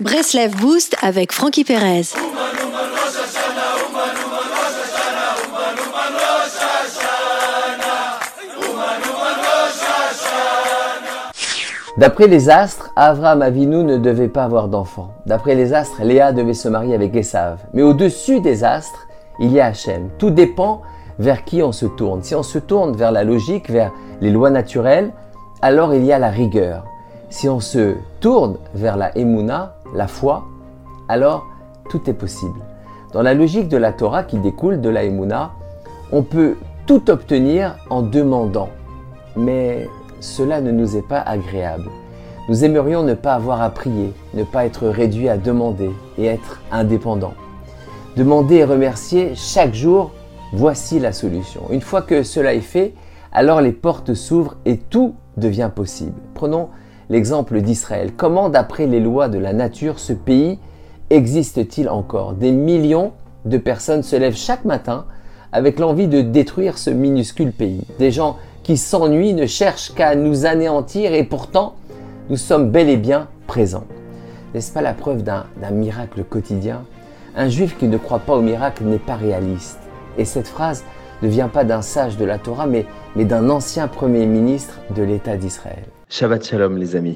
Breslev Boost avec Frankie Perez. D'après les astres, Avraham Avinu ne devait pas avoir d'enfant. D'après les astres, Léa devait se marier avec Esav. Mais au-dessus des astres, il y a Hachem. Tout dépend vers qui on se tourne. Si on se tourne vers la logique, vers les lois naturelles, alors il y a la rigueur. Si on se tourne vers la Emouna, la foi, alors tout est possible. Dans la logique de la Torah qui découle de la Emouna, on peut tout obtenir en demandant. Mais cela ne nous est pas agréable. Nous aimerions ne pas avoir à prier, ne pas être réduit à demander et être indépendant. Demander et remercier chaque jour, voici la solution. Une fois que cela est fait, alors les portes s'ouvrent et tout devient possible. Prenons l'exemple d'Israël. Comment, d'après les lois de la nature, ce pays existe-t-il encore? Des millions de personnes se lèvent chaque matin avec l'envie de détruire ce minuscule pays. Des gens qui s'ennuient ne cherchent qu'à nous anéantir et pourtant nous sommes bel et bien présents. N'est-ce pas la preuve d'un miracle quotidien? Un juif qui ne croit pas au miracle n'est pas réaliste. Et cette phrase ne vient pas d'un sage de la Torah, mais, d'un ancien premier ministre de l'État d'Israël. Shabbat Shalom les amis.